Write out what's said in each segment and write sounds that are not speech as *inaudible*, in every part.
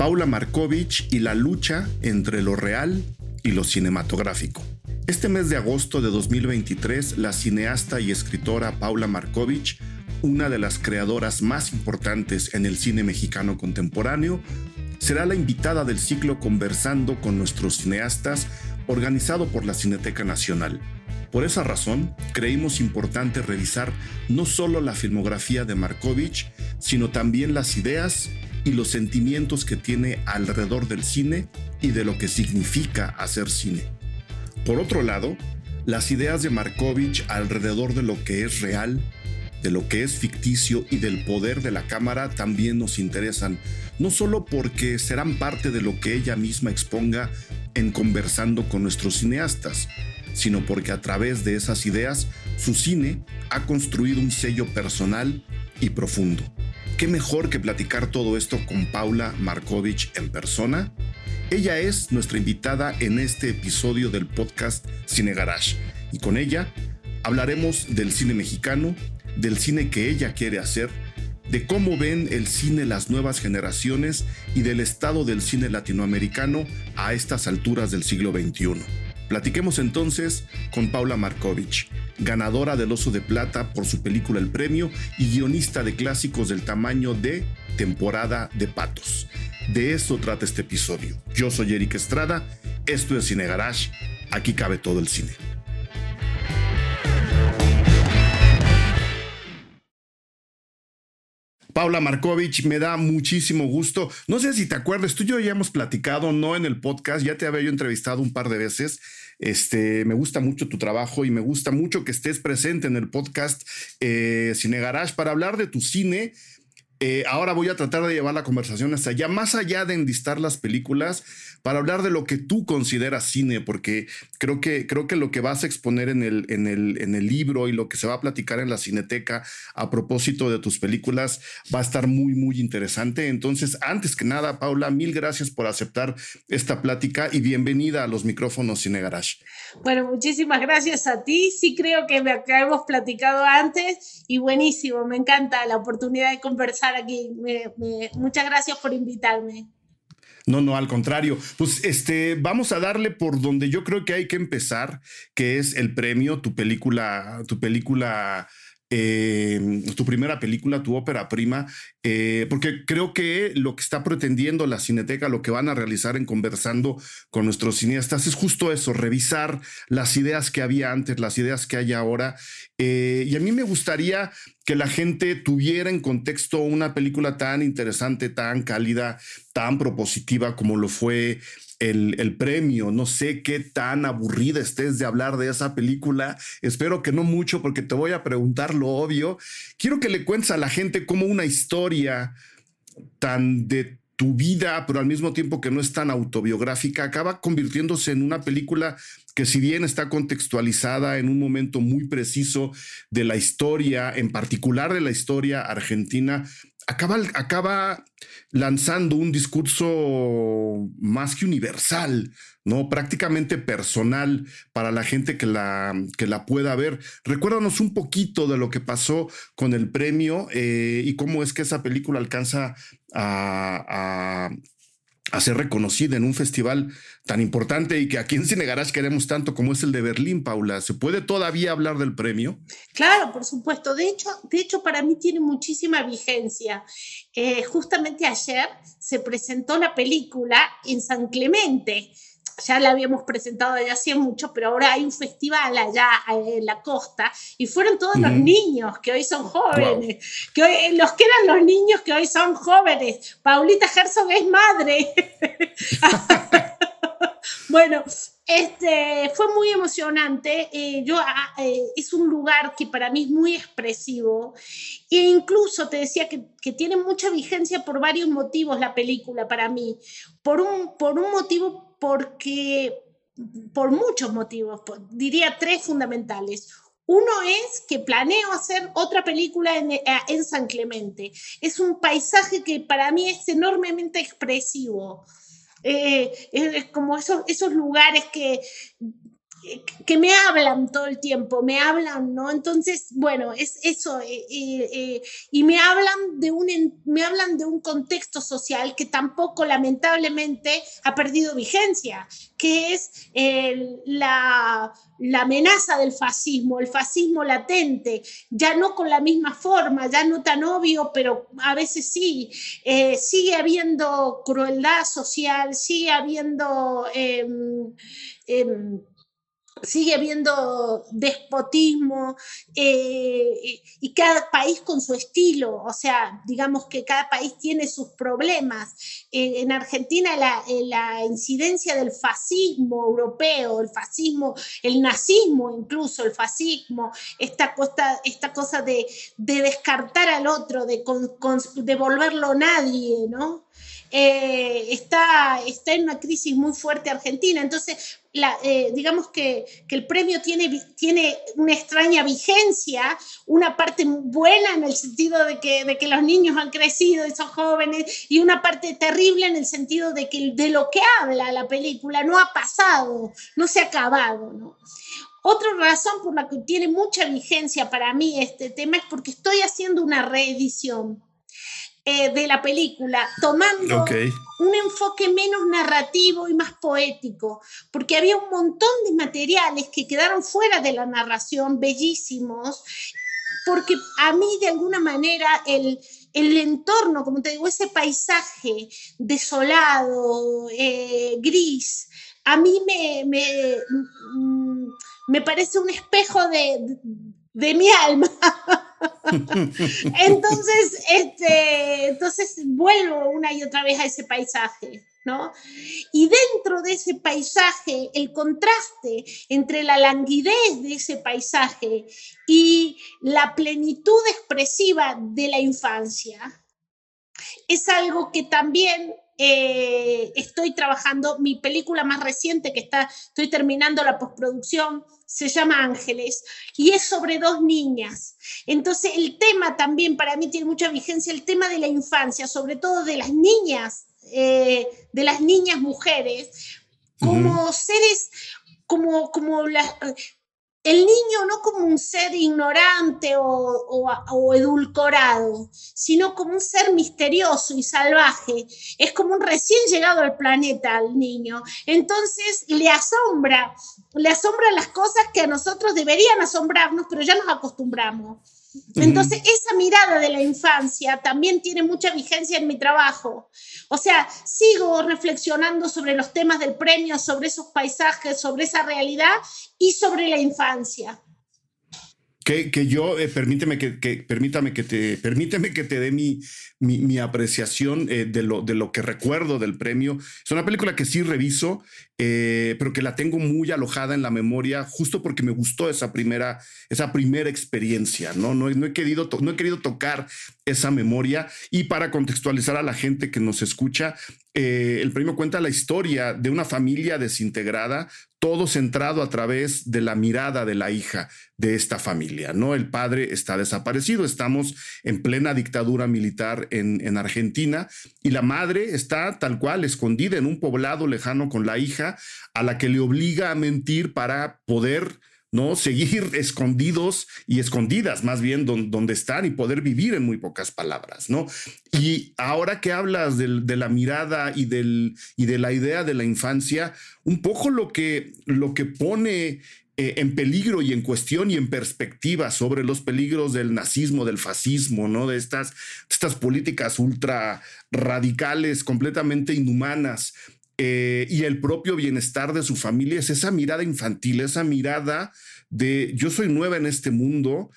Paula Markovich y la lucha entre lo real y lo cinematográfico. Este mes de agosto de 2023, la cineasta y escritora Paula Markovich, una de las creadoras más importantes en el cine mexicano contemporáneo, será la invitada del ciclo Conversando con nuestros cineastas, organizado por la Cineteca Nacional. Por esa razón, creímos importante revisar no solo la filmografía de Markovich, sino también las ideas y los sentimientos que tiene alrededor del cine y de lo que significa hacer cine. Por otro lado, las ideas de Markovich alrededor de lo que es real, de lo que es ficticio y del poder de la cámara también nos interesan, no solo porque serán parte de lo que ella misma exponga en conversando con nuestros cineastas, sino porque a través de esas ideas su cine ha construido un sello personal y profundo. ¿Qué mejor que platicar todo esto con Paula Markovich en persona? Ella es nuestra invitada en este episodio del podcast Cine Garage y con ella hablaremos del cine mexicano, del cine que ella quiere hacer, de cómo ven el cine las nuevas generaciones y del estado del cine latinoamericano a estas alturas del siglo XXI. Platiquemos entonces con Paula Markovich, ganadora del Oso de Plata por su película El Premio y guionista de clásicos del tamaño de Temporada de Patos. De eso trata este episodio. Yo soy Eric Estrada, esto es Cine Garage, aquí cabe todo el cine. Paula Markovich, me da muchísimo gusto. No sé si te acuerdas, tú y yo ya hemos platicado, no en el podcast, ya te había yo entrevistado un par de veces. Este, me gusta mucho tu trabajo y me gusta mucho que estés presente en el podcast eh, Cine Garage para hablar de tu cine, eh, ahora voy a tratar de llevar la conversación hasta allá, más allá de enlistar las películas, para hablar de lo que tú consideras cine, porque creo que, creo que lo que vas a exponer en el, en, el, en el libro y lo que se va a platicar en la cineteca a propósito de tus películas va a estar muy, muy interesante. Entonces, antes que nada, Paula, mil gracias por aceptar esta plática y bienvenida a los micrófonos Cine Garage. Bueno, muchísimas gracias a ti. Sí creo que me hemos platicado antes y buenísimo, me encanta la oportunidad de conversar aquí. muchas gracias por invitarme. No, no, al contrario. Pues este, vamos a darle por donde yo creo que hay que empezar, que es el premio, tu película, tu película eh, tu primera película, tu ópera prima, eh, porque creo que lo que está pretendiendo la Cineteca, lo que van a realizar en conversando con nuestros cineastas, es justo eso, revisar las ideas que había antes, las ideas que hay ahora. Eh, y a mí me gustaría que la gente tuviera en contexto una película tan interesante, tan cálida, tan propositiva como lo fue el, premio. No sé qué tan aburrida estés de hablar de esa película. Espero que no mucho porque te voy a preguntar lo obvio. Quiero que le cuentes a la gente cómo una historia tan de tu vida, pero al mismo tiempo que no es tan autobiográfica, acaba convirtiéndose en una película que si bien está contextualizada en un momento muy preciso de la historia, en particular de la historia argentina, acaba, acaba lanzando un discurso más que universal, ¿no? Prácticamente personal para la gente que la, que la pueda ver. Recuérdanos un poquito de lo que pasó con el premio eh, y cómo es que esa película alcanza a, a ser reconocida en un festival tan importante y que aquí en Cine queremos tanto como es el de Berlín, Paula. ¿Se puede todavía hablar del premio? Claro, por supuesto. De hecho, de hecho para mí tiene muchísima vigencia. Eh, justamente ayer se presentó la película en San Clemente ya la habíamos presentado allá hacía mucho, pero ahora hay un festival allá en la costa y fueron todos los niños que hoy son jóvenes, que hoy, los que eran los niños que hoy son jóvenes. Paulita Herzog es madre. *laughs* bueno, este, fue muy emocionante. Eh, yo, ah, eh, es un lugar que para mí es muy expresivo e incluso te decía que, que, tiene mucha vigencia por varios motivos la película para mí. Por un, por un motivo porque, por muchos motivos, diría tres fundamentales. Uno es que planeo hacer otra película en, eh, en, San Clemente. Es un paisaje que para mí es enormemente expresivo. Eh, como esos, esos lugares que que me hablan todo el tiempo, me hablan, ¿no? Entonces, bueno, es eso, eh, eh, eh, y me hablan, de un, me hablan de un contexto social que tampoco lamentablemente ha perdido vigencia, que es la, la, amenaza del fascismo, el fascismo latente, ya no con la misma forma, ya no tan obvio, pero a veces sí, sigue habiendo crueldad social, sigue habiendo... Em, em, sigue habiendo despotismo eh, y cada país con su estilo, o sea, digamos que cada país tiene sus problemas. En Argentina eh, la, incidencia del fascismo europeo, el fascismo, el nazismo incluso, el fascismo, esta cosa, esta cosa de, descartar al otro, de, de volverlo nadie, ¿no? Está, está en una crisis muy fuerte Argentina. Entonces, eh, digamos que, el premio tiene, tiene una extraña vigencia, una parte buena en el sentido de que, de que los niños han crecido y son jóvenes, y una parte terrible en el sentido de que de lo que habla la película no ha pasado, no se ha acabado. Otra razón por la que tiene mucha vigencia para mí este tema es porque estoy haciendo una reedición eh, de la película, tomando un enfoque menos narrativo y más poético, porque había un montón de materiales que quedaron fuera de la narración, bellísimos, porque a mí de alguna manera el, el entorno, como te digo, ese paisaje desolado, eh, gris, a mí me, me, mm, me, parece un espejo de, de mi alma. *laughs* *laughs* entonces, este, entonces vuelvo una y otra vez a ese paisaje, ¿no? Y dentro de ese paisaje, el contraste entre la languidez de ese paisaje y la plenitud expresiva de la infancia es algo que también eh, estoy trabajando, mi película más reciente que está, estoy terminando la postproducción, se llama Ángeles y es sobre dos niñas. Entonces el tema también para mí tiene mucha vigencia, el tema de la infancia, sobre todo de las niñas, eh, de las niñas mujeres, como seres, como, como las el niño no como un ser ignorante o, edulcorado, sino como un ser misterioso y salvaje. Es como un recién llegado al planeta al niño. Entonces le asombra, le asombran las cosas que a nosotros deberían asombrarnos, pero ya nos acostumbramos. Entonces, esa mirada de la infancia también tiene mucha vigencia en mi trabajo. O sea, sigo reflexionando sobre los temas del premio, sobre esos paisajes, sobre esa realidad y sobre la infancia. Que, que yo, eh, permíteme que, permítame que te, permíteme que te dé mi, mi, apreciación eh, de, lo, de lo que recuerdo del premio. Es una película que sí reviso, eh, pero que la tengo muy alojada en la memoria, justo porque me gustó esa primera, esa primera experiencia, ¿no? No, no, he querido no he querido tocar esa memoria. Y para contextualizar a la gente que nos escucha, el premio cuenta la historia de una familia desintegrada todo centrado a través de la mirada de la hija de esta familia, ¿no? El padre está desaparecido, estamos en plena dictadura militar en, en, Argentina y la madre está tal cual escondida en un poblado lejano con la hija a la que le obliga a mentir para poder ¿no? Seguir *laughs* escondidos y escondidas más bien donde están y poder vivir en muy pocas palabras, ¿no? Y ahora que hablas de la mirada y, del, y de la idea de la infancia, un poco lo que, lo que pone eh, en peligro y en cuestión y en perspectiva sobre los peligros del nazismo, del fascismo, ¿no? De estas, estas políticas ultra radicales, completamente inhumanas, eh, y el propio bienestar de su familia es esa mirada infantil, esa mirada de yo soy nueva en este mundo,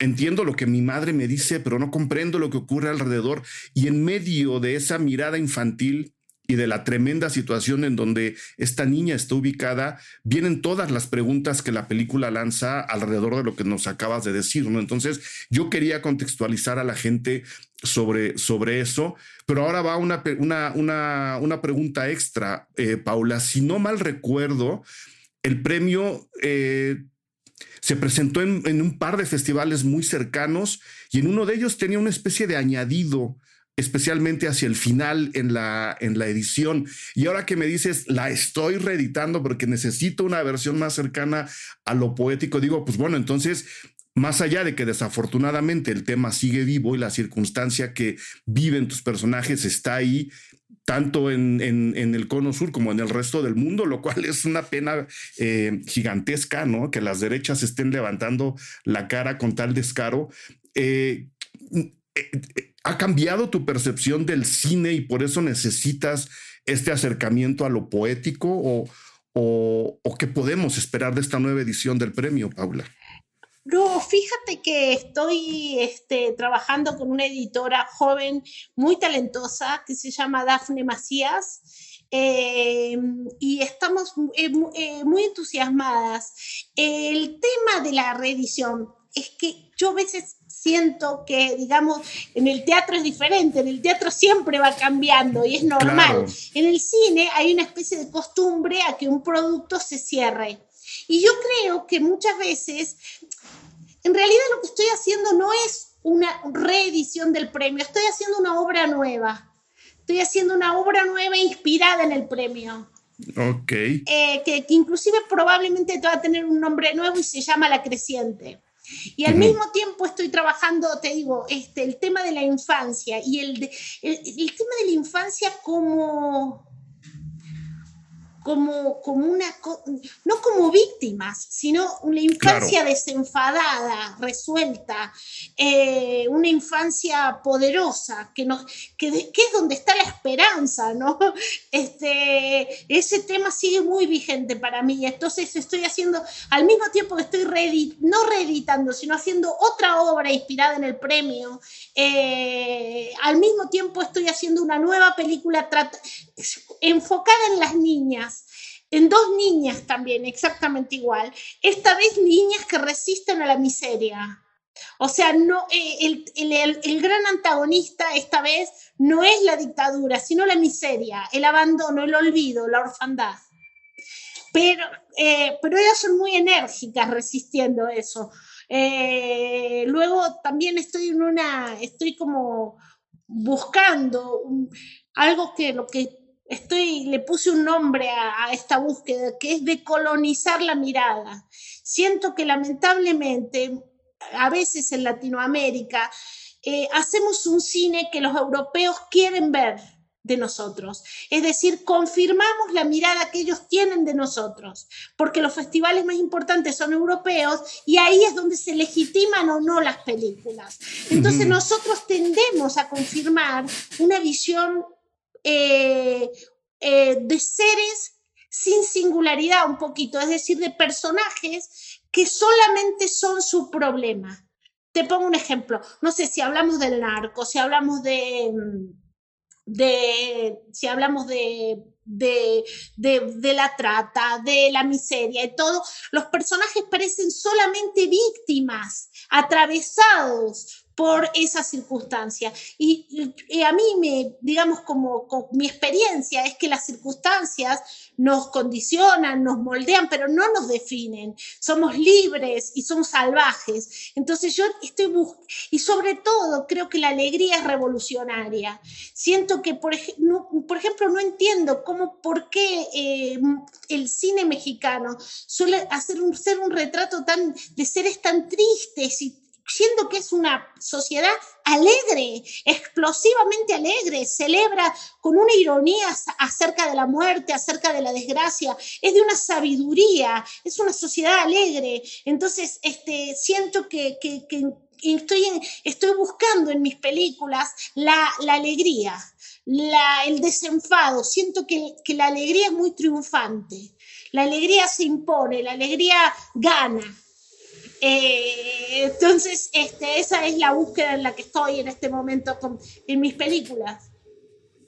entiendo lo que mi madre me dice, pero no comprendo lo que ocurre alrededor. Y en medio de esa mirada infantil y de la tremenda situación en donde esta niña está ubicada, vienen todas las preguntas que la película lanza alrededor de lo que nos acabas de decir. Entonces, yo quería contextualizar a la gente sobre, sobre eso, pero ahora va una, una, una, pregunta extra, eh, Paula. Si no mal recuerdo, el premio... Eh, se presentó en, en, un par de festivales muy cercanos y en uno de ellos tenía una especie de añadido especialmente hacia el final en la, en la edición. Y ahora que me dices, la estoy reeditando porque necesito una versión más cercana a lo poético, digo, pues bueno, entonces más allá de que desafortunadamente el tema sigue vivo y la circunstancia que viven tus personajes está ahí, tanto en, el cono sur como en el resto del mundo, lo cual es una pena eh, gigantesca, ¿no? Que las derechas estén levantando la cara con tal descaro. Eh, eh, ¿Ha cambiado tu percepción del cine y por eso necesitas este acercamiento a lo poético o, o qué podemos esperar de esta nueva edición del premio, Paula? No, fíjate que estoy este, trabajando con una editora joven muy talentosa que se llama Dafne Macías. Eh, y estamos eh, eh, muy entusiasmadas. El tema de la reedición es que yo a veces siento que, digamos, en el teatro es diferente, en el teatro siempre va cambiando y es normal. En el cine hay una especie de costumbre a que un producto se cierre. Y yo creo que muchas veces en realidad lo que estoy haciendo no es una reedición del premio, estoy haciendo una obra nueva. Estoy haciendo una obra nueva inspirada en el premio. Ok. Eh, que, inclusive probablemente va a tener un nombre nuevo y se llama La Creciente. Y al mismo tiempo estoy trabajando, te digo, este, el tema de la infancia y el, el tema de la infancia como como, como una, no como víctimas, sino una infancia desenfadada, resuelta, eh, una infancia poderosa, que, nos, que, es donde está la esperanza, ¿no? *laughs* Este, ese tema sigue muy vigente para mí, entonces estoy haciendo, al mismo tiempo que estoy no reeditando, sino haciendo otra obra inspirada en el premio, eh, al mismo tiempo estoy haciendo una nueva película enfocada en las niñas en dos niñas también, exactamente igual. Esta vez niñas que resisten a la miseria. O sea, no, eh, el, el, gran antagonista esta vez no es la dictadura, sino la miseria, el abandono, el olvido, la orfandad. Pero, eh, pero ellas son muy enérgicas resistiendo eso. Eh, luego también estoy en una, estoy como buscando algo que lo que estoy, le puse un nombre a, esta búsqueda, que es de colonizar la mirada. Siento que lamentablemente, a veces en Latinoamérica, eh, hacemos un cine que los europeos quieren ver de nosotros. Es decir, confirmamos la mirada que ellos tienen de nosotros, porque los festivales más importantes son europeos y ahí es donde se legitiman o no las películas. Entonces nosotros tendemos a confirmar una visión eh, eh, de seres sin singularidad un poquito, es decir, de personajes que solamente son su problema. Te pongo un ejemplo, no sé si hablamos del narco, si hablamos de, de si hablamos de, de, de, la trata, de la miseria y todo, los personajes parecen solamente víctimas, atravesados por esa circunstancia. Y, a mí, me, digamos, como, mi experiencia es que las circunstancias nos condicionan, nos moldean, pero no nos definen. Somos libres y somos salvajes. Entonces yo estoy buscando, y sobre todo creo que la alegría es revolucionaria. Siento que, por, por ejemplo, no entiendo cómo, por qué eh, el cine mexicano suele hacer un, ser un retrato tan, de seres tan tristes y siendo que es una sociedad alegre, explosivamente alegre, celebra con una ironía acerca de la muerte, acerca de la desgracia, es de una sabiduría, es una sociedad alegre. Entonces, este, siento que, estoy, estoy buscando en mis películas la, alegría, la, el desenfado, siento que, que la alegría es muy triunfante. La alegría se impone, la alegría gana. Eh, entonces, este, esa es la búsqueda en la que estoy en este momento en mis películas.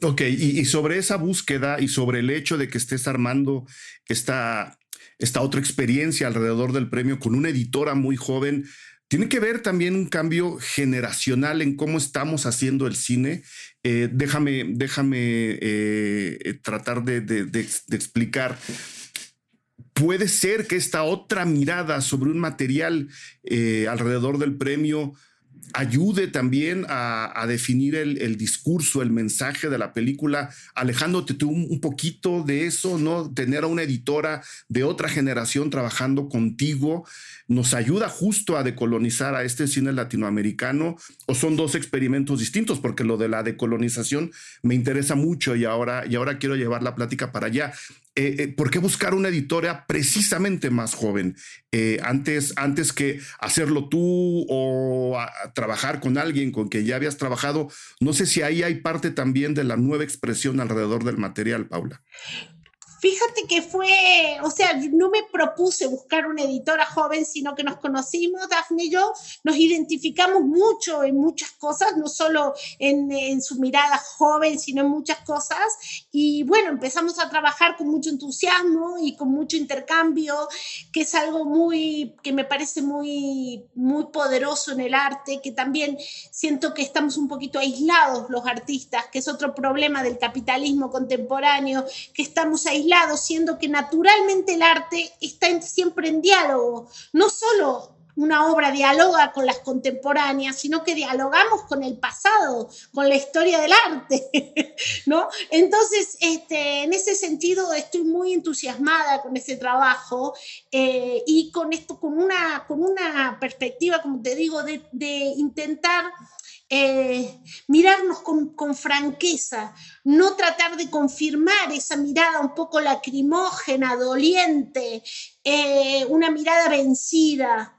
Ok, y, sobre esa búsqueda y sobre el hecho de que estés armando esta, esta otra experiencia alrededor del premio con una editora muy joven, tiene que ver también un cambio generacional en cómo estamos haciendo el cine. Eh, déjame déjame eh, tratar de explicar puede ser que esta otra mirada sobre un material eh, alrededor del premio ayude también a, definir el, discurso, el mensaje de la película, alejándote tú un, poquito de eso, ¿no? Tener a una editora de otra generación trabajando contigo nos ayuda justo a decolonizar a este cine latinoamericano o son dos experimentos distintos porque lo de la decolonización me interesa mucho y ahora, y ahora quiero llevar la plática para allá. Eh, eh, ¿por qué buscar una editora precisamente más joven? Eh, antes, antes que hacerlo tú o trabajar con alguien con quien ya habías trabajado, no sé si ahí hay parte también de la nueva expresión alrededor del material, Paula. Fíjate que fue, o sea, no me propuse buscar una editora joven, sino que nos conocimos, Dafne y yo, nos identificamos mucho en muchas cosas, no solo en, en, su mirada joven, sino en muchas cosas. Y bueno, empezamos a trabajar con mucho entusiasmo y con mucho intercambio, que es algo muy, que me parece muy, muy poderoso en el arte, que también siento que estamos un poquito aislados los artistas, que es otro problema del capitalismo contemporáneo, que estamos aislados siendo que naturalmente el arte está siempre en diálogo, no solo una obra dialoga con las contemporáneas, sino que dialogamos con el pasado, con la historia del arte, *laughs* ¿no? Entonces, este, en ese sentido, estoy muy entusiasmada con ese trabajo eh, y con esto, con una, con una perspectiva, como te digo, de intentar eh, mirarnos con, franqueza, no tratar de confirmar esa mirada un poco lacrimógena, doliente, eh, una mirada vencida.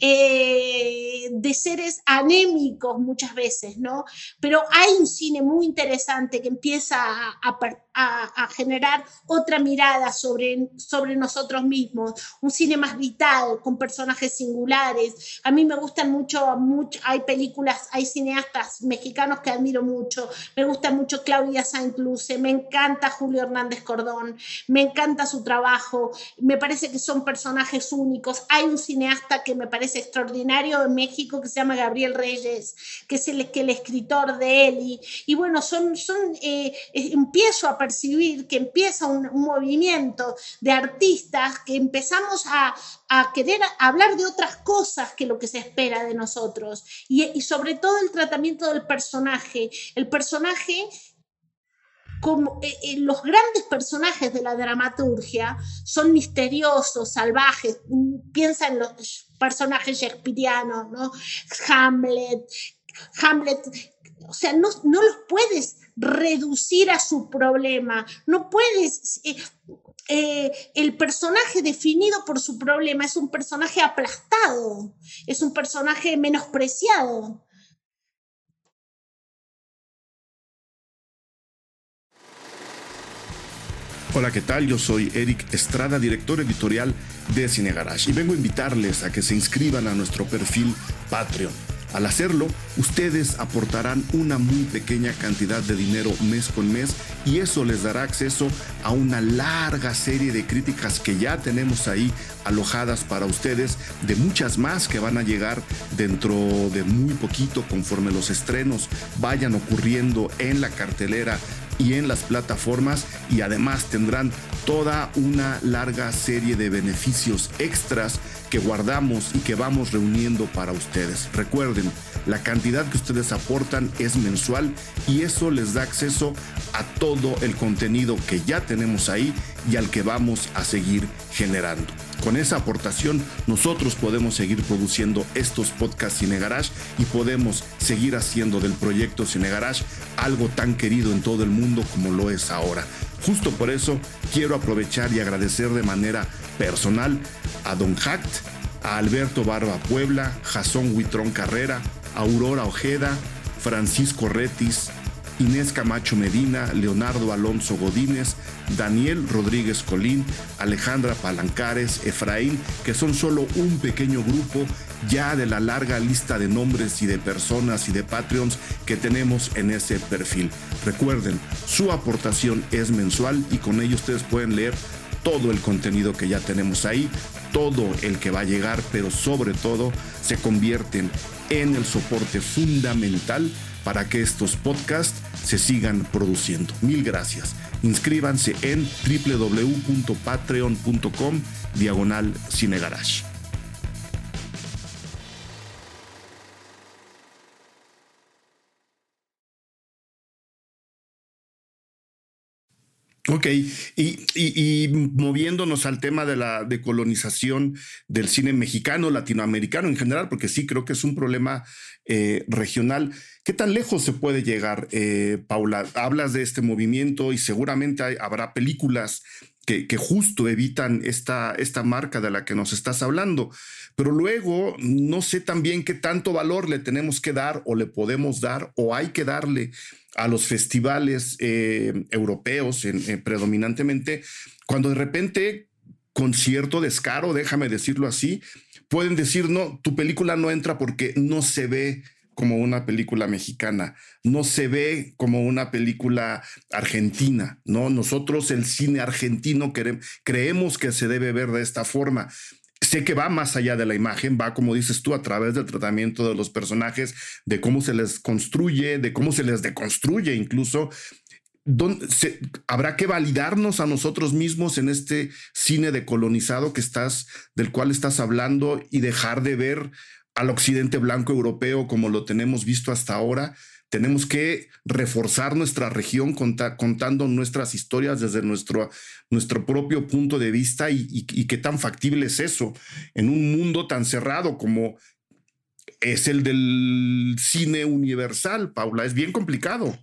Eh, de seres anémicos muchas veces, ¿no? Pero hay un cine muy interesante que empieza a, a, a, generar otra mirada sobre, sobre nosotros mismos, un cine más vital, con personajes singulares. A mí me gustan mucho, mucho hay películas, hay cineastas mexicanos que admiro mucho, me gusta mucho Claudia Saint Luce, me encanta Julio Hernández Cordón, me encanta su trabajo, me parece que son personajes únicos. Hay un cineasta que me parece extraordinario en México que se llama Gabriel Reyes, que es el, que el escritor de Eli. Y bueno, son, son eh, empiezo a que empieza un, movimiento de artistas que empezamos a, querer hablar de otras cosas que lo que se espera de nosotros. Y, sobre todo el tratamiento del personaje. El personaje como eh, eh, los grandes personajes de la dramaturgia son misteriosos, salvajes. Piensa en los personajes shakespearianos, ¿no? Hamlet, Hamlet, o sea, no, no los puedes reducir a su problema. No puedes... Eh, eh, el personaje definido por su problema es un personaje aplastado, es un personaje menospreciado. Hola, ¿qué tal? Yo soy Eric Estrada, director editorial de Cine Garage, y vengo a invitarles a que se inscriban a nuestro perfil Patreon al hacerlo, ustedes aportarán una muy pequeña cantidad de dinero mes con mes y eso les dará acceso a una larga serie de críticas que ya tenemos ahí alojadas para ustedes, de muchas más que van a llegar dentro de muy poquito conforme los estrenos vayan ocurriendo en la cartelera y en las plataformas y además tendrán toda una larga serie de beneficios extras que guardamos y que vamos reuniendo para ustedes. Recuerden, la cantidad que ustedes aportan es mensual y eso les da acceso a todo el contenido que ya tenemos ahí y al que vamos a seguir generando. Con esa aportación nosotros podemos seguir produciendo estos podcasts Cine Garage y podemos seguir haciendo del proyecto Cine Garage algo tan querido en todo el mundo como lo es ahora. Justo por eso quiero aprovechar y agradecer de manera personal a Don Hact, a Alberto Barba Puebla, Jasón Huitrón Carrera, Aurora Ojeda, Francisco Retis, Inés Camacho Medina, Leonardo Alonso Godínez, Daniel Rodríguez Colín, Alejandra Palancares, Efraín, que son solo un pequeño grupo ya de la larga lista de nombres y de personas y de Patreons que tenemos en ese perfil. Recuerden, su aportación es mensual y con ello ustedes pueden leer todo el contenido que ya tenemos ahí, todo el que va a llegar, pero sobre todo se convierten en el soporte fundamental para que estos podcasts se sigan produciendo. Mil gracias. Inscríbanse en www.patreon.com diagonal cinegarage. Ok, y, moviéndonos al tema de la decolonización del cine mexicano, latinoamericano en general, porque sí creo que es un problema eh, regional. ¿Qué tan lejos se puede llegar, eh, Paula? Hablas de este movimiento y seguramente habrá películas que, justo evitan esta, esta marca de la que nos estás hablando. Pero luego no sé también qué tanto valor le tenemos que dar o le podemos dar o hay que darle a los festivales eh, europeos en, predominantemente, cuando de repente, con cierto descaro, déjame decirlo así, pueden decir, no, tu película no entra porque no se ve como una película mexicana, no se ve como una película argentina, ¿no? Nosotros el cine argentino creemos que se debe ver de esta forma sé que va más allá de la imagen, va, como dices tú, a través del tratamiento de los personajes, de cómo se les construye, de cómo se les deconstruye incluso. habrá que validarnos a nosotros mismos en este cine decolonizado que estás, del cual estás hablando y dejar de ver al occidente blanco europeo como lo tenemos visto hasta ahora tenemos que reforzar nuestra región contando nuestras historias desde nuestro, nuestro propio punto de vista y, qué tan factible es eso en un mundo tan cerrado como es el del cine universal, Paula. Es bien complicado.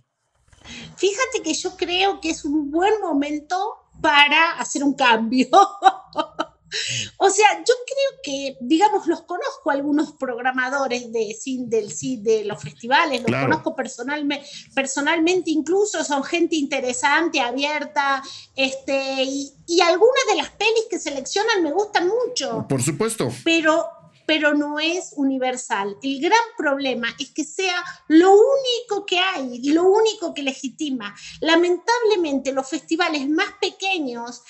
Fíjate que yo creo que es un buen momento para hacer un cambio. *laughs* *laughs* O sea, yo creo que, digamos, los conozco algunos programadores de, del, de los festivales, los conozco personalmente, personalmente incluso, son gente interesante, abierta, este, y, y algunas de las pelis que seleccionan me gustan mucho. Por supuesto. Pero pero no es universal. El gran problema es que sea lo único que hay, lo único que legitima. Lamentablemente los festivales más pequeños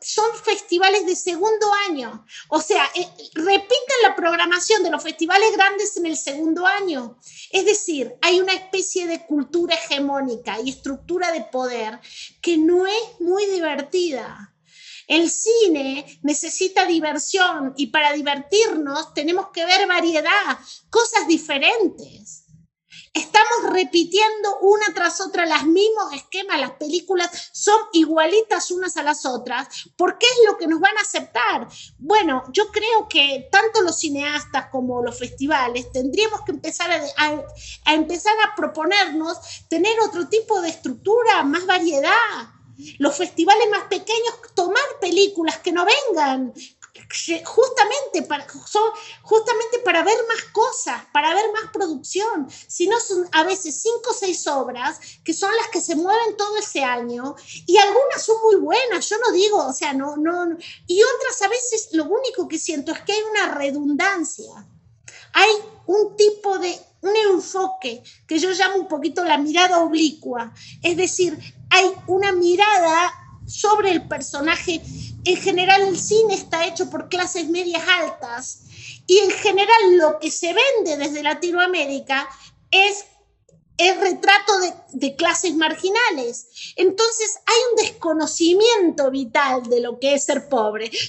son festivales de segundo año. O sea, eh, repiten la programación de los festivales grandes en el segundo año. Es decir, hay una especie de cultura hegemónica y estructura de poder que no es muy divertida. El cine necesita diversión y para divertirnos tenemos que ver variedad, cosas diferentes. Estamos repitiendo una tras otra los mismos esquemas, las películas son igualitas unas a las otras. ¿Por qué es lo que nos van a aceptar? Bueno, yo creo que tanto los cineastas como los festivales tendríamos que empezar a, empezar a proponernos tener otro tipo de estructura, más variedad. Los festivales más pequeños, tomar películas que no vengan, justamente para, justamente para ver más cosas, para ver más producción. Si no son a veces cinco o seis obras que son las que se mueven todo ese año y algunas son muy buenas, yo no digo, o sea, no, no, y otras a veces lo único que siento es que hay una redundancia. Hay un tipo de, un enfoque que yo llamo un poquito la mirada oblicua, es decir, hay una mirada sobre el personaje en general el cine está hecho por clases medias altas y en general lo que se vende desde Latinoamérica es el retrato de, clases marginales. Entonces hay un desconocimiento vital de lo que es ser pobre. *laughs*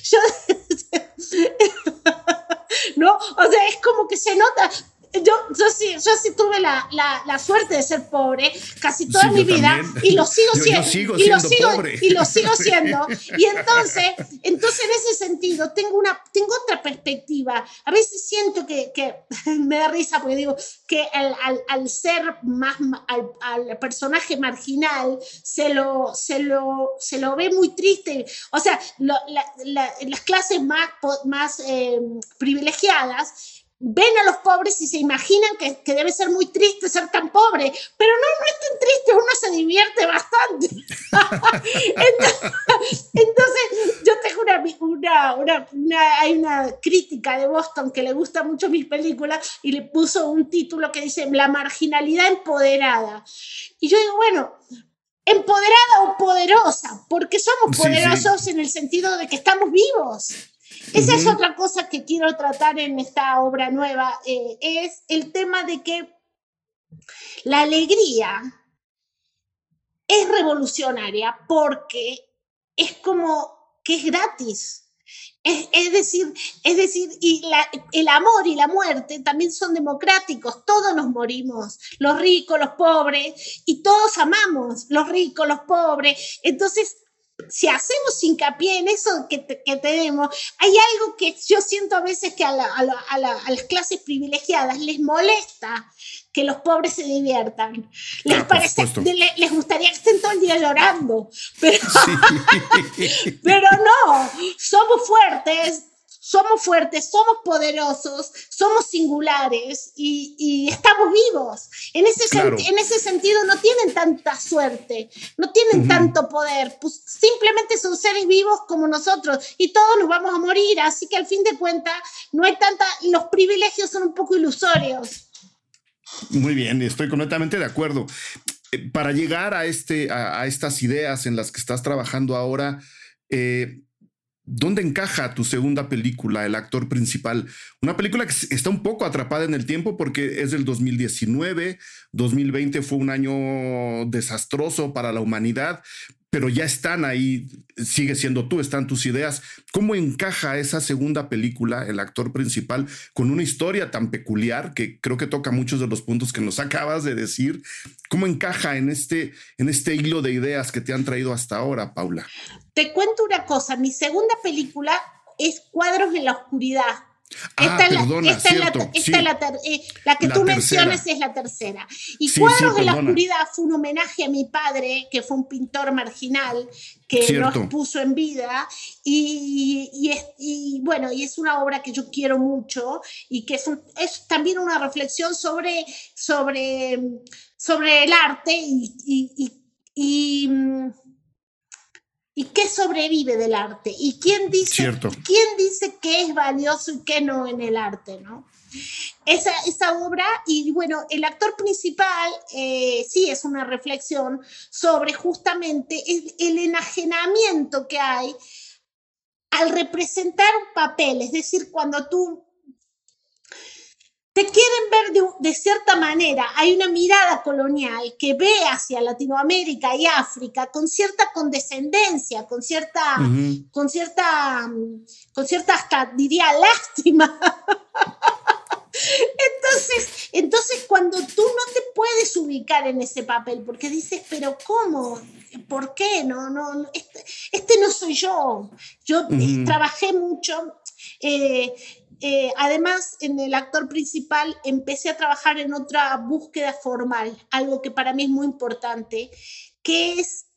*laughs* ¿no? O sea, es como que se nota, yo, yo, sí, yo sí tuve la, la, la suerte de ser pobre casi toda mi vida y lo sigo *laughs* siendo. y lo sigo, pobre. Y lo sigo siendo. Y *laughs* entonces, entonces en ese sentido, tengo, una, tengo otra perspectiva. A veces siento que, que *laughs* me da risa porque digo que al, al, al ser más, al, al, personaje marginal, se lo, se, lo, se lo ve muy triste. O sea, lo, la, las clases más, más eh, privilegiadas ven a los pobres y se imaginan que, debe ser muy triste ser tan pobre, pero no, no es tan triste, uno se divierte bastante. *laughs* entonces, yo tengo una, una, una, hay una crítica de Boston que le gusta mucho mis películas y le puso un título que dice La marginalidad empoderada. Y yo digo, bueno, empoderada o poderosa, porque somos poderosos en el sentido de que estamos vivos. Esa es otra cosa que quiero tratar en esta obra nueva, eh, es el tema de que la alegría es revolucionaria porque es como que es gratis. Es, decir, es decir, y el amor y la muerte también son democráticos, todos nos morimos, los ricos, los pobres, y todos amamos, los ricos, los pobres. Entonces, si hacemos hincapié en eso que, tenemos, hay algo que yo siento a veces que a, las clases privilegiadas les molesta que los pobres se diviertan. Les, parece, les, gustaría que estén todo el día llorando, pero, *laughs* pero no, somos fuertes, somos fuertes, somos poderosos, somos singulares y, estamos vivos. En ese, en ese sentido no tienen tanta suerte, no tienen tanto poder, pues simplemente son seres vivos como nosotros y todos nos vamos a morir, así que al fin de cuentas no hay tanta, los privilegios son un poco ilusorios. Muy bien, estoy completamente de acuerdo. Eh, para llegar a, este, a, estas ideas en las que estás trabajando ahora, eh, ¿Dónde encaja tu segunda película, el actor principal? Una película que está un poco atrapada en el tiempo porque es del 2019, 2020 fue un año desastroso para la humanidad, pero ya están ahí, sigue siendo tú, están tus ideas. ¿Cómo encaja esa segunda película, el actor principal, con una historia tan peculiar que creo que toca muchos de los puntos que nos *laughs* acabas de decir? ¿Cómo encaja en este, en este hilo de ideas que te han traído hasta ahora, Paula? Te cuento una cosa, mi segunda película es Cuadros en la Oscuridad esta es la, que tú mencionas es la tercera. Y Cuadros de la Oscuridad fue un homenaje a mi padre, que fue un pintor marginal que nos puso en vida. Y, y, bueno, y es una obra que yo quiero mucho y que es, es también una reflexión sobre, sobre, sobre el arte y, y ¿Y qué sobrevive del arte? ¿Y quién dice, ¿quién dice qué es valioso y qué no en el arte? ¿no? Esa, esa obra, y bueno, el actor principal eh, sí es una reflexión sobre justamente el, el enajenamiento que hay al representar un papel, es decir, cuando tú te quieren ver de, cierta manera. Hay una mirada colonial que ve hacia Latinoamérica y África con cierta condescendencia, con cierta, con cierta, con cierta hasta diría lástima. *laughs* Entonces, entonces, cuando tú no te puedes ubicar en ese papel, porque dices, pero ¿cómo? ¿Por qué? No, no, este, este no soy yo. Yo trabajé mucho. Eh, eh, además, en el actor principal empecé a trabajar en otra búsqueda formal, algo que para mí es muy importante, que es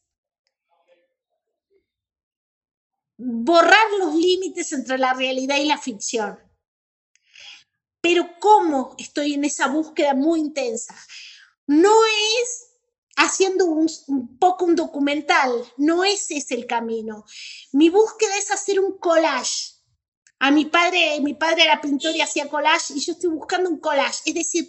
borrar los límites entre la realidad y la ficción. Pero ¿cómo estoy en esa búsqueda muy intensa? No es haciendo un, un, poco un documental, no ese es el camino. Mi búsqueda es hacer un collage a mi padre, mi padre era pintor y hacía collage y yo estoy buscando un collage, es decir,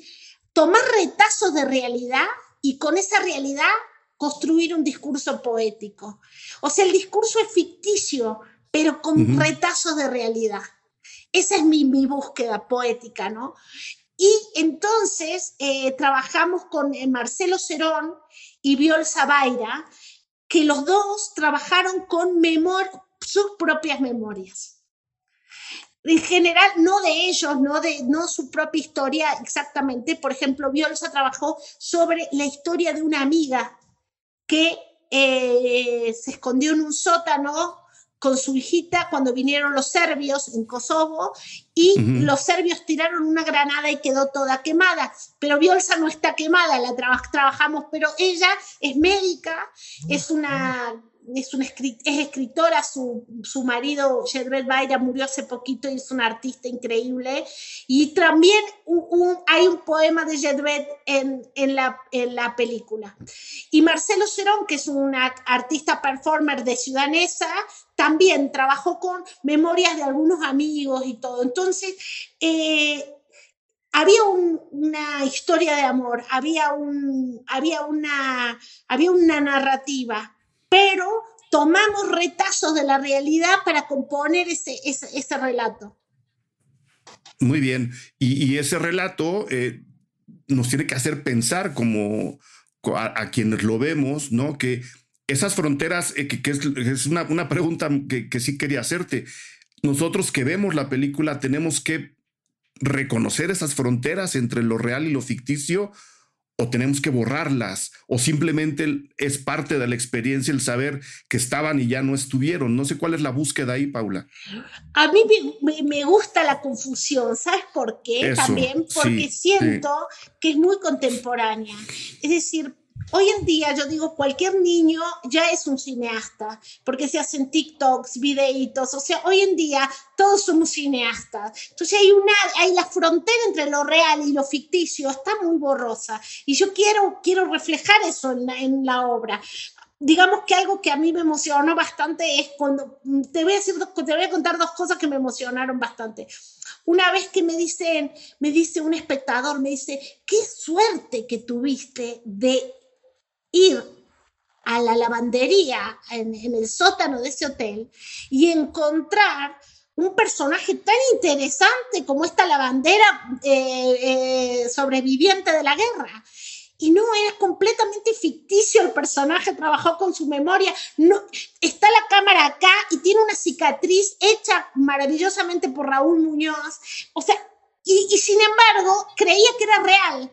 tomar retazos de realidad y con esa realidad construir un discurso poético. O sea, el discurso es ficticio, pero con retazos de realidad. Esa es mi, búsqueda poética, ¿no? Y entonces eh, trabajamos con eh, Marcelo Cerón y Viol Zabaira, que los dos trabajaron con sus propias memorias en general, no de ellos, no de no su propia historia exactamente. Por ejemplo, Biolsa trabajó sobre la historia de una amiga que eh, se escondió en un sótano con su hijita cuando vinieron los serbios en Kosovo y los serbios tiraron una granada y quedó toda quemada. Pero Biolsa no está quemada, la trabajamos, pero ella es médica, es una es, una, es escritora, su, su marido Jedred Baira murió hace poquito y es una artista increíble. Y también hay un poema de Jedred en, en, la, en la película. Y Marcelo Cerón, que es una artista performer de Ciudanesa, también trabajó con memorias de algunos amigos y todo. Entonces, eh, había una historia de amor, había, un, había, una, había una narrativa pero tomamos retazos de la realidad para componer ese, ese, relato. Muy bien, y, ese relato eh, nos tiene que hacer pensar como a, quienes lo vemos, ¿no? Que esas fronteras, eh, que, es, una, una, pregunta que, que, sí quería hacerte, nosotros que vemos la película tenemos que reconocer esas fronteras entre lo real y lo ficticio o tenemos que borrarlas o simplemente es parte de la experiencia el saber que estaban y ya no estuvieron. No sé cuál es la búsqueda ahí, Paula. A mí me, gusta la confusión, ¿sabes por qué? También porque siento que es muy contemporánea. Es decir, Hoy en día yo digo, cualquier niño ya es un cineasta, porque se hacen TikToks, videitos, o sea, hoy en día todos somos cineastas. Entonces hay una, hay la frontera entre lo real y lo ficticio, está muy borrosa. Y yo quiero, quiero reflejar eso en la, en la obra digamos que algo que a mí me emocionó bastante es cuando te voy a decir te voy a contar dos cosas que me emocionaron bastante. Una vez que me dicen, me dice un espectador, me dice, qué suerte que tuviste de ir a la lavandería en, el sótano de ese hotel y encontrar un personaje tan interesante como esta lavandera eh, eh, sobreviviente de la guerra. Y no, era completamente ficticio el personaje, trabajó con su memoria. No, está la cámara acá y tiene una cicatriz hecha maravillosamente por Raúl Muñoz. O sea, y, sin embargo, creía que era real.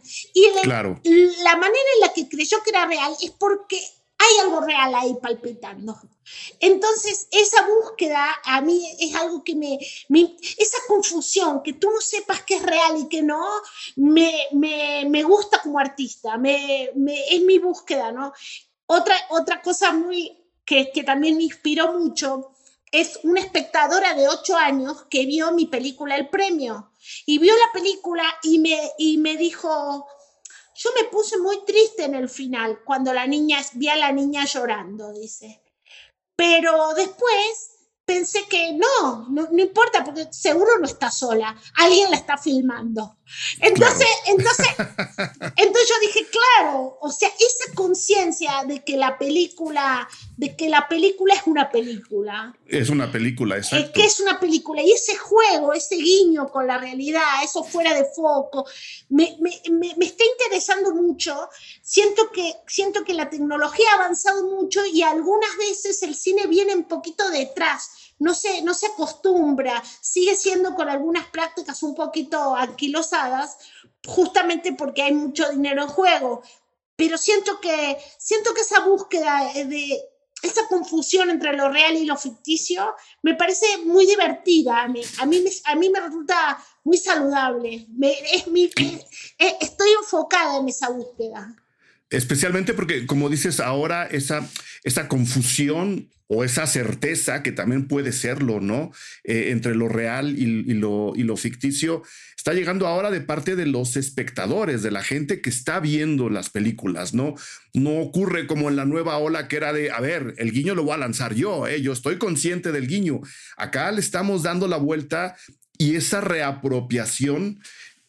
Y la manera en la que creyó que era real es porque hay algo real ahí palpitando. Entonces, esa búsqueda a mí es algo que me, esa confusión, que tú no sepas qué es real y que no, me, me, me gusta como artista, me, es mi búsqueda, ¿no? Otra, otra cosa muy, que, que también me inspiró mucho es una espectadora de 8 años que vio mi película El Premio y vio la película y me, y me dijo, yo me puse muy triste en el final cuando la niña, vi a la niña llorando, dice. Pero después pensé que no, no, importa, porque seguro no está sola, alguien la está filmando. Entonces, entonces, *laughs* entonces yo dije, claro, o sea, esa conciencia de que la película, de que la película es una película. Es una película, exacto. Es que es una película. Y ese juego, ese guiño con la realidad, eso fuera de foco, me, me, me, me está interesando mucho. Siento que, siento que la tecnología ha avanzado mucho y algunas veces el cine viene un poquito detrás no se, no se acostumbra, sigue siendo con algunas prácticas un poquito anquilosadas, justamente porque hay mucho dinero en juego. Pero siento que, siento que esa búsqueda de esa confusión entre lo real y lo ficticio me parece muy divertida. A mí, a mí, me, a mí me resulta muy saludable. es mi, *clears throat* estoy enfocada en esa búsqueda. Especialmente porque, como dices, ahora esa, esa confusión o esa certeza, que también puede serlo, ¿no? Eh, entre lo real y, lo, y lo ficticio, está llegando ahora de parte de los espectadores, de la gente que está viendo las películas, ¿no? No ocurre como en la nueva ola que era de, a ver, el guiño lo voy a lanzar yo, ¿eh? yo estoy consciente del guiño. Acá le estamos dando la vuelta y esa reapropiación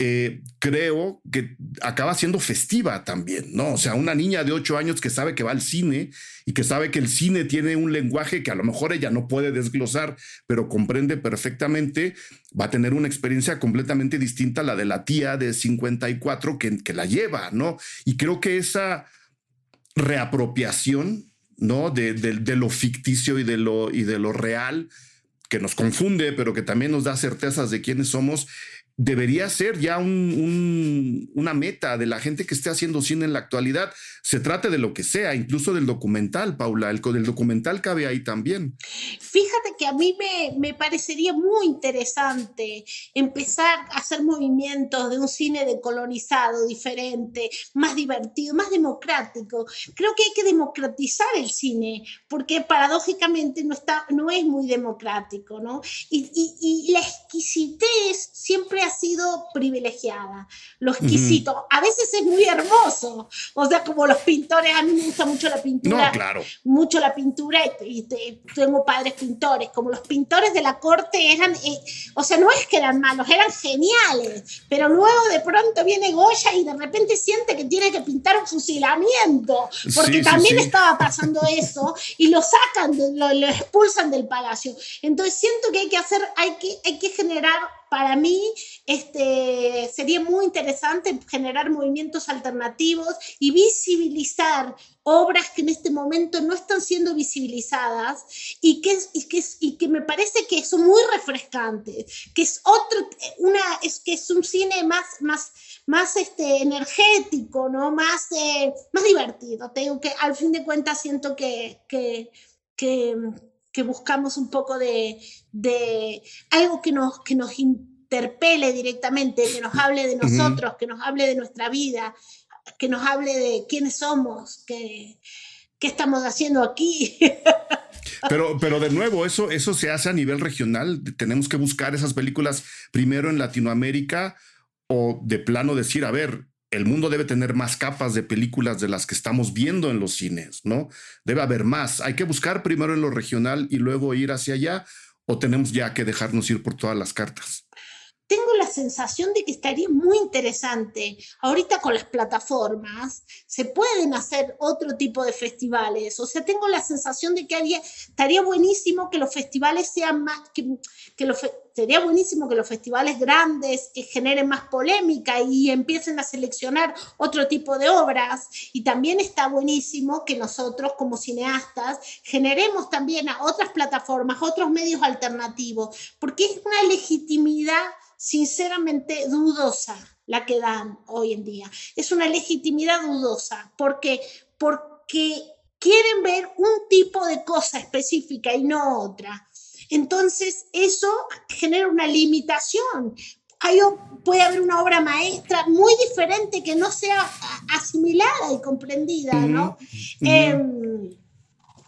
eh, creo que acaba siendo festiva también, ¿no? O sea, una niña de ocho años que sabe que va al cine y que sabe que el cine tiene un lenguaje que a lo mejor ella no puede desglosar, pero comprende perfectamente, va a tener una experiencia completamente distinta a la de la tía de 54 que, que la lleva, ¿no? Y creo que esa reapropiación, ¿no? De, de lo ficticio y de lo, y de lo real, que nos confunde, pero que también nos da certezas de quiénes somos, debería ser ya una meta de la gente que esté haciendo cine en la actualidad. Se trate de lo que sea, incluso del documental, Paula. El, del documental cabe ahí también. Fíjate que a mí me, me, parecería muy interesante empezar a hacer movimientos de un cine decolonizado, diferente, más divertido, más democrático. Creo que hay que democratizar el cine, porque paradójicamente no, está, no es muy democrático, ¿no? Y, y, y la exquisitez siempre ha sido privilegiada, lo exquisito. A veces es muy hermoso, o sea, como los pintores, a mí me gusta mucho la pintura. No, claro. Mucho la pintura y, tengo padres pintores, como los pintores de la corte eran, eh, o sea, no es que eran malos, eran geniales, pero luego de pronto viene Goya y de repente siente que tiene que pintar un fusilamiento, porque también estaba pasando *laughs* eso y lo sacan, lo, lo expulsan del palacio. Entonces siento que hay que hacer, hay que, hay que generar para mí este, sería muy interesante generar movimientos alternativos y visibilizar obras que en este momento no están siendo visibilizadas y que, y que, y que me parece que son muy refrescantes, que es otro, una, es que es un cine más, más, más este, energético, ¿no? más, eh, más divertido. Tengo que al fin de cuentas siento que, que, que, que buscamos un poco de, de algo que nos, que nos interpele directamente, que nos hable de nosotros, que nos hable de nuestra vida, que nos hable de quiénes somos, qué, qué estamos haciendo aquí. *laughs* Pero, pero de nuevo, eso, eso se hace a nivel regional. Tenemos que buscar esas películas primero en Latinoamérica o de plano decir, a ver, el mundo debe tener más capas de películas de las que estamos viendo en los cines, ¿no? Debe haber más. Hay que buscar primero en lo regional y luego ir hacia allá o tenemos ya que dejarnos ir por todas las cartas tengo la sensación de que estaría muy interesante. Ahorita con las plataformas se pueden hacer otro tipo de festivales. O sea, tengo la sensación de que estaría buenísimo que los festivales sean más, que, sería buenísimo que los festivales grandes generen más polémica y empiecen a seleccionar otro tipo de obras. Y también está buenísimo que nosotros como cineastas generemos también a otras plataformas, otros medios alternativos, porque es una legitimidad sinceramente dudosa la que dan hoy en día. Es una legitimidad dudosa porque, porque quieren ver un tipo de cosa específica y no otra. Entonces, eso genera una limitación. Hay, puede haber una obra maestra muy diferente que no sea asimilada y comprendida, ¿no?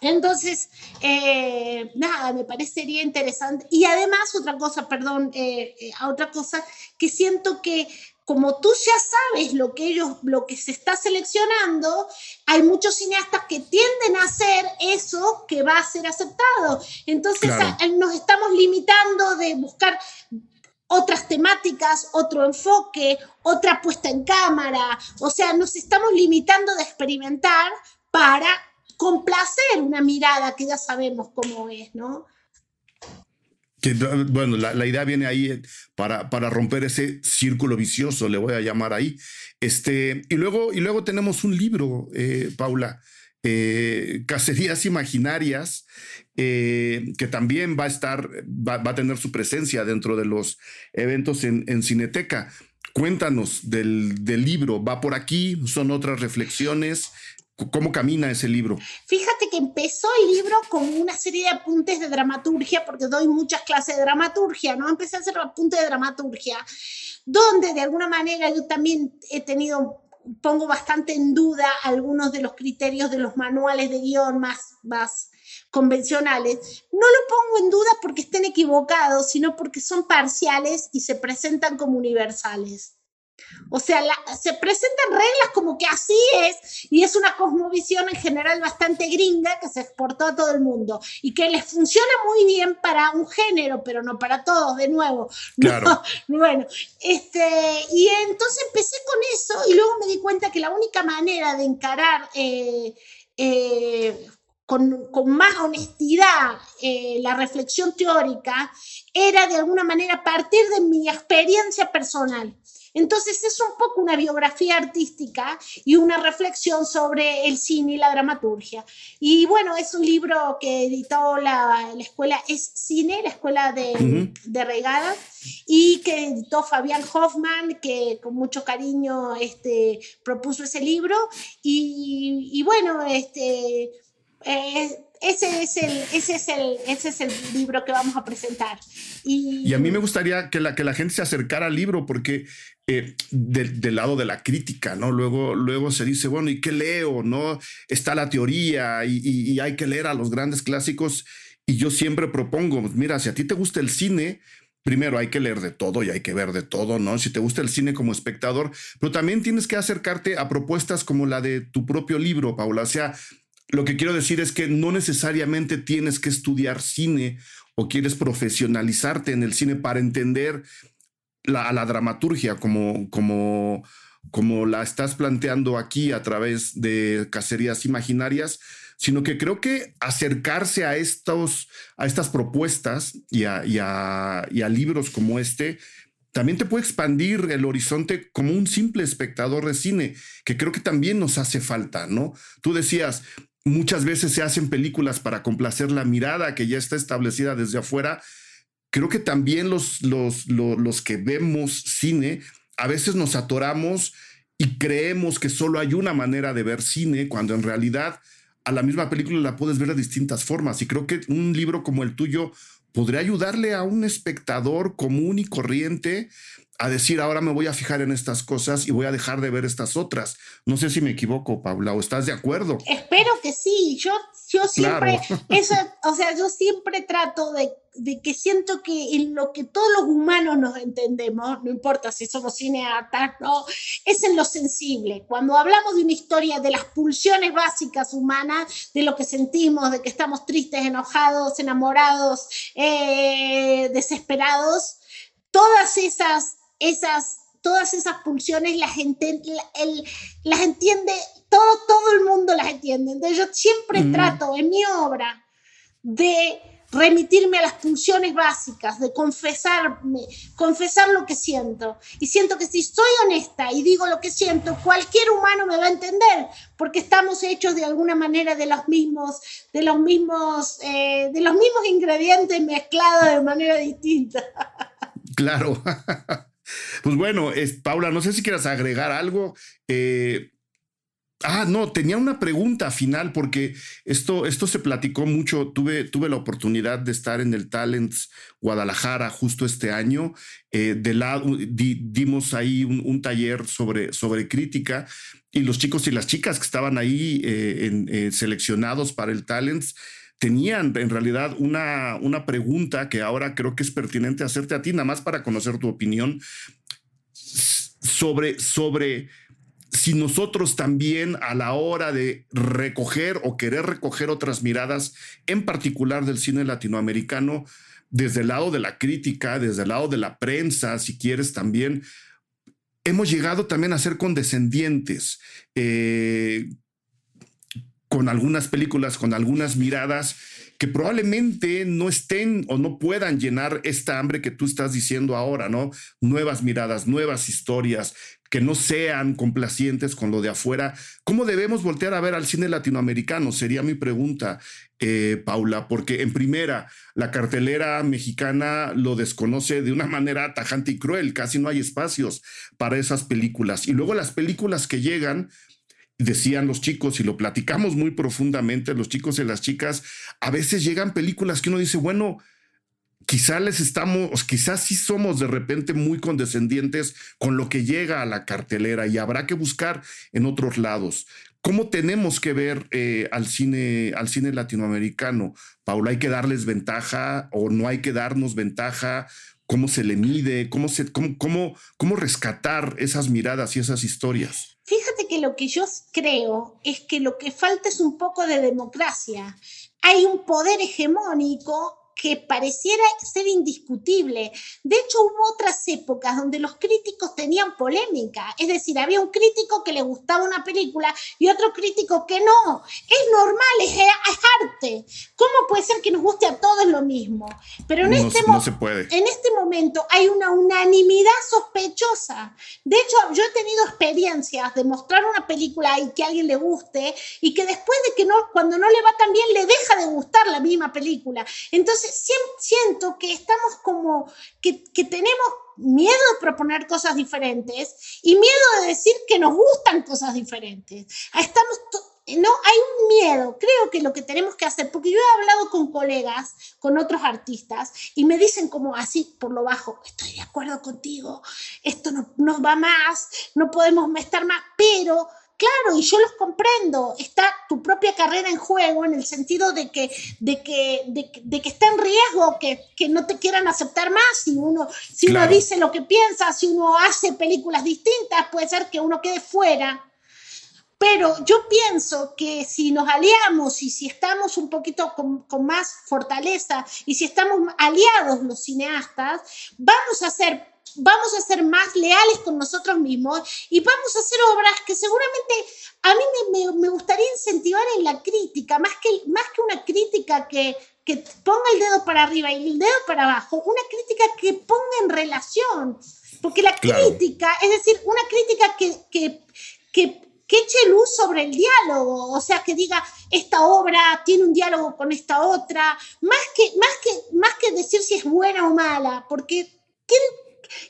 Entonces, eh, nada, me parecería interesante. Y además, otra cosa, perdón, eh, eh, otra cosa, que siento que como tú ya sabes lo que ellos, lo que se está seleccionando, hay muchos cineastas que tienden a hacer eso que va a ser aceptado. Entonces nos estamos limitando de buscar otras temáticas, otro enfoque, otra puesta en cámara. O sea, nos estamos limitando de experimentar para complacer una mirada que ya sabemos cómo es, ¿no? Bueno, la, idea viene ahí eh, para, para romper ese círculo vicioso, le voy a llamar ahí. Este, y, luego, y luego tenemos un libro, eh, Paula, eh, Cacerías Imaginarias, que también va a estar, va, a tener su presencia dentro de los eventos en, en Cineteca. Cuéntanos del, del, libro, ¿va por aquí? ¿Son otras reflexiones? ¿Cómo camina ese libro? Fíjate que empezó el libro con una serie de apuntes de dramaturgia, porque doy muchas clases de dramaturgia, ¿no? Empecé a hacer apuntes de dramaturgia, donde de alguna manera yo también he tenido, pongo bastante en duda algunos de los criterios de los manuales de guion más, más convencionales. No lo pongo en duda porque estén equivocados, sino porque son parciales y se presentan como universales. O sea, se presentan reglas como que así es y es una cosmovisión en general bastante gringa que se exportó a todo el mundo y que les funciona muy bien para un género, pero no para todos, de nuevo. Claro. *laughs* bueno, este, y entonces empecé con eso y luego me di cuenta que la única manera de encarar eh, eh, con, más honestidad eh, la reflexión teórica era de alguna manera partir de mi experiencia personal. Entonces es un poco una biografía artística y una reflexión sobre el cine y la dramaturgia. Y bueno, es un libro que editó la, escuela, es cine, la escuela de, Regada, y que editó Fabián Hoffman, que con mucho cariño este, propuso ese libro. Y, bueno, este... Eh, ese es el, ese es el, ese es el libro que vamos a presentar. Y, a mí me gustaría que la, que la gente se acercara al libro porque eh, del, lado de la crítica, ¿no? Luego, luego se dice, bueno, ¿y qué leo? ¿No? Está la teoría y, hay que leer a los grandes clásicos. Y yo siempre propongo, mira, si a ti te gusta el cine, primero hay que leer de todo y hay que ver de todo, ¿no? Si te gusta el cine como espectador, pero también tienes que acercarte a propuestas como la de tu propio libro, Paula. Sea, lo que quiero decir es que no necesariamente tienes que estudiar cine o quieres profesionalizarte en el cine para entender la, la dramaturgia como, como, como la estás planteando aquí a través de cacerías imaginarias, sino que creo que acercarse a, estos, a estas propuestas y a, a libros como este también te puede expandir el horizonte como un simple espectador de cine, que creo que también nos hace falta, ¿no? Tú decías, muchas veces se hacen películas para complacer la mirada que ya está establecida desde afuera. Creo que también los, los, los, que vemos cine, a veces nos atoramos y creemos que solo hay una manera de ver cine, cuando en realidad a la misma película la puedes ver de distintas formas. Y creo que un libro como el tuyo podría ayudarle a un espectador común y corriente a decir, ahora me voy a fijar en estas cosas y voy a dejar de ver estas otras. No sé si me equivoco, Paula, o estás de acuerdo. Espero que sí. Yo, yo siempre, *laughs* eso, o sea, yo siempre trato de, de, que siento que en lo que todos los humanos nos entendemos, no importa si somos cineastas, no, es en lo sensible. Cuando hablamos de una historia de las pulsiones básicas humanas, de lo que sentimos, de que estamos tristes, enojados, enamorados, eh, desesperados, todas esas esas, todas esas pulsiones las, las entiende, todo, todo el mundo las entiende. Entonces yo siempre trato en mi obra de remitirme a las pulsiones básicas, de confesarme, confesar lo que siento. Y siento que si soy honesta y digo lo que siento, cualquier humano me va a entender, porque estamos hechos de alguna manera de los mismos, de los mismos, eh, de los mismos ingredientes mezclados de manera distinta. *laughs* Claro. *laughs* Pues bueno, es, Paula, no sé si quieras agregar algo. Eh, ah, no, tenía una pregunta final porque esto, esto se platicó mucho. Tuve, tuve la oportunidad de estar en el Talents Guadalajara justo este año. Eh, de lado, dimos ahí un, taller sobre, sobre crítica y los chicos y las chicas que estaban ahí eh, seleccionados para el Talents tenían en realidad una, una pregunta que ahora creo que es pertinente hacerte a ti, nada más para conocer tu opinión sobre, sobre si nosotros también a la hora de recoger o querer recoger otras miradas, en particular del cine latinoamericano, desde el lado de la crítica, desde el lado de la prensa, si quieres también, hemos llegado también a ser condescendientes. Eh, con algunas películas, con algunas miradas que probablemente no estén o no puedan llenar esta hambre que tú estás diciendo ahora, ¿no? Nuevas miradas, nuevas historias, que no sean complacientes con lo de afuera. ¿Cómo debemos voltear a ver al cine latinoamericano? Sería mi pregunta, eh, Paula, porque en primera, la cartelera mexicana lo desconoce de una manera tajante y cruel, casi no hay espacios para esas películas. Y luego las películas que llegan, decían los chicos, y lo platicamos muy profundamente, los chicos y las chicas, a veces llegan películas que uno dice, bueno, quizás les estamos, quizás sí somos de repente muy condescendientes con lo que llega a la cartelera y habrá que buscar en otros lados. ¿Cómo tenemos que ver eh, al, cine, al cine latinoamericano? Paula, ¿hay que darles ventaja o no hay que darnos ventaja? ¿Cómo se le mide? ¿Cómo, se, cómo, cómo, cómo rescatar esas miradas y esas historias? Fíjate que lo que yo creo es que lo que falta es un poco de democracia. Hay un poder hegemónico que pareciera ser indiscutible. De hecho, hubo otras épocas donde los críticos tenían polémica, es decir, había un crítico que le gustaba una película y otro crítico que no. Es normal, es, arte. ¿Cómo puede ser que nos guste a todos lo mismo? Pero en, este, en este momento hay una unanimidad sospechosa. De hecho, yo he tenido experiencias de mostrar una película y que a alguien le guste y que después de que no, cuando no le va tan bien, le deja de gustar la misma película. Entonces, siento que estamos como, que, tenemos miedo de proponer cosas diferentes y miedo de decir que nos gustan cosas diferentes. Estamos no, hay un miedo. Creo que lo que tenemos que hacer, porque yo he hablado con colegas, con otros artistas, y me dicen como así por lo bajo, estoy de acuerdo contigo, esto no nos va más, no podemos estar más, pero Claro, y yo los comprendo. Está tu propia carrera en juego en el sentido de que, de que, de, que está en riesgo que, que, no te quieran aceptar más. Si uno, si uno dice lo que piensa, si uno hace películas distintas, puede ser que uno quede fuera. Pero yo pienso que si nos aliamos y si estamos un poquito con, con, más fortaleza y si estamos aliados los cineastas, vamos a hacer vamos a ser más leales con nosotros mismos y vamos a hacer obras que seguramente a mí me, me, gustaría incentivar en la crítica, más que, más que una crítica que, que ponga el dedo para arriba y el dedo para abajo, una crítica que ponga en relación. Porque la crítica, es decir, una crítica que, que, que, que eche luz sobre el diálogo, o sea, que diga, esta obra tiene un diálogo con esta otra, más que, más que, más que decir si es buena o mala, porque ¿quién,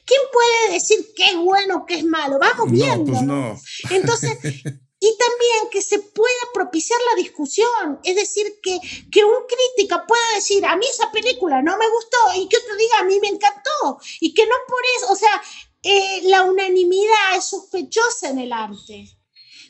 ¿quién puede decir qué es bueno, qué es malo? Vamos viendo. Pues no. Entonces, *laughs* y también que se pueda propiciar la discusión, es decir, que, que un crítica pueda decir, a mí esa película no me gustó y que otro diga, a mí me encantó y que no por eso, o sea, eh, la unanimidad es sospechosa en el arte.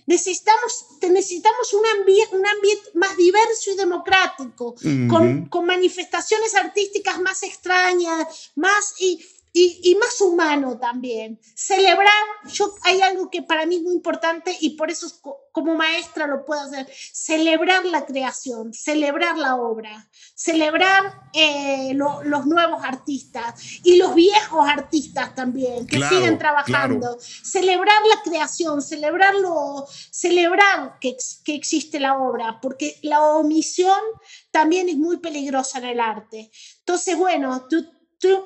Necesitamos, necesitamos un, ambiente, un ambiente más diverso y democrático, con, con, manifestaciones artísticas más extrañas, más... Y, y, más humano también. Celebrar, yo, hay algo que para mí es muy importante y por eso como maestra lo puedo hacer, celebrar la creación, celebrar la obra, celebrar eh, los nuevos artistas y los viejos artistas también que siguen trabajando, celebrar la creación, celebrarlo, celebrar que, que existe la obra, porque la omisión también es muy peligrosa en el arte. Entonces, bueno, tú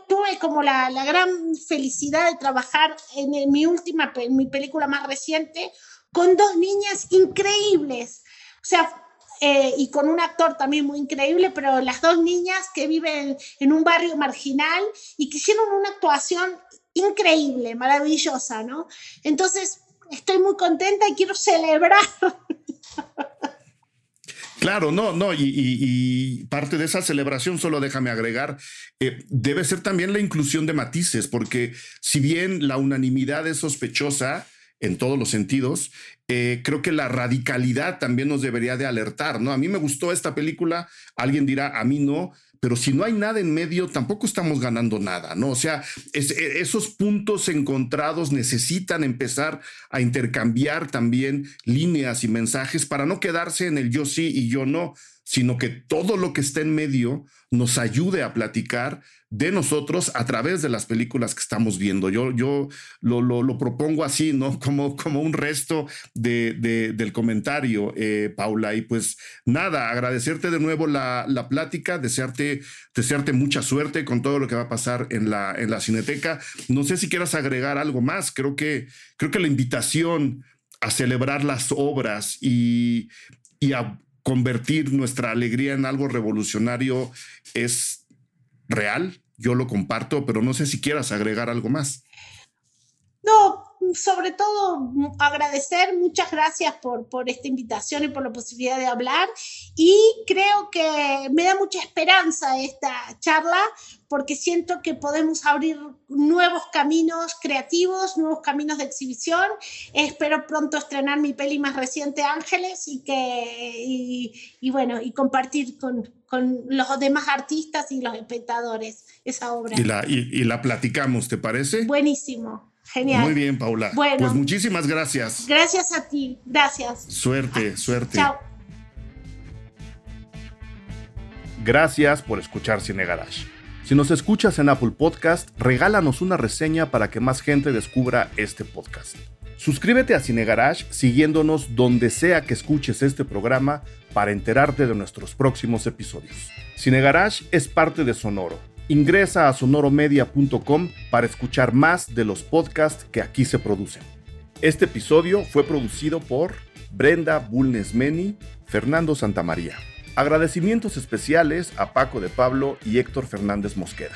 tuve como la, la, gran felicidad de trabajar en, mi última, en mi película más reciente, con dos niñas increíbles. O sea, eh, y con un actor también muy increíble, pero las dos niñas que viven en un barrio marginal y que hicieron una actuación increíble, maravillosa, ¿no? Entonces, estoy muy contenta y quiero celebrar Claro, no, no, y, parte de esa celebración, solo déjame agregar, eh, debe ser también la inclusión de matices, porque si bien la unanimidad es sospechosa en todos los sentidos, eh, creo que la radicalidad también nos debería de alertar, ¿no? A mí me gustó esta película, alguien dirá, a mí no, pero si no hay nada en medio, tampoco estamos ganando nada, ¿no? O sea, e, esos puntos encontrados necesitan empezar a intercambiar también líneas y mensajes para no quedarse en el yo sí y yo no, sino que todo lo que está en medio nos ayude a platicar de nosotros a través de las películas que estamos viendo. Yo, yo lo, lo, propongo así, ¿no? *laughs* Como, como un resto de, del comentario, eh, Paula. Y pues nada, agradecerte de nuevo la, la, plática, desearte, desearte mucha suerte con todo lo que va a pasar en la, en la Cineteca. No sé si quieras agregar algo más. Creo que, creo que la invitación a celebrar las obras y, y a convertir nuestra alegría en algo revolucionario es real, yo lo comparto, pero no sé si quieras agregar algo más. No, sobre todo agradecer, muchas gracias por, por esta invitación y por la posibilidad de hablar. Y creo que me da mucha esperanza esta charla porque siento que podemos abrir nuevos caminos creativos, nuevos caminos de exhibición. Espero pronto estrenar mi peli más reciente, Ángeles, y, que, y, bueno, y compartir con, con, los demás artistas y los espectadores esa obra. Y la, y la platicamos, ¿te parece? Buenísimo. Genial. Muy bien, Paula. Bueno. Pues muchísimas gracias. Gracias a ti. Gracias. Suerte, suerte. Chao. Gracias por escuchar Cine Garage. Si nos escuchas en Apple Podcast, regálanos una reseña para que más gente descubra este podcast. Suscríbete a Cine Garage siguiéndonos donde sea que escuches este programa para enterarte de nuestros próximos episodios. Cine Garage es parte de Sonoro Ingresa a sonoromedia.com para escuchar más de los podcasts que aquí se producen. Este episodio fue producido por Brenda Bulnesmeni, Fernando Santamaría. Agradecimientos especiales a Paco de Pablo y Héctor Fernández Mosqueda.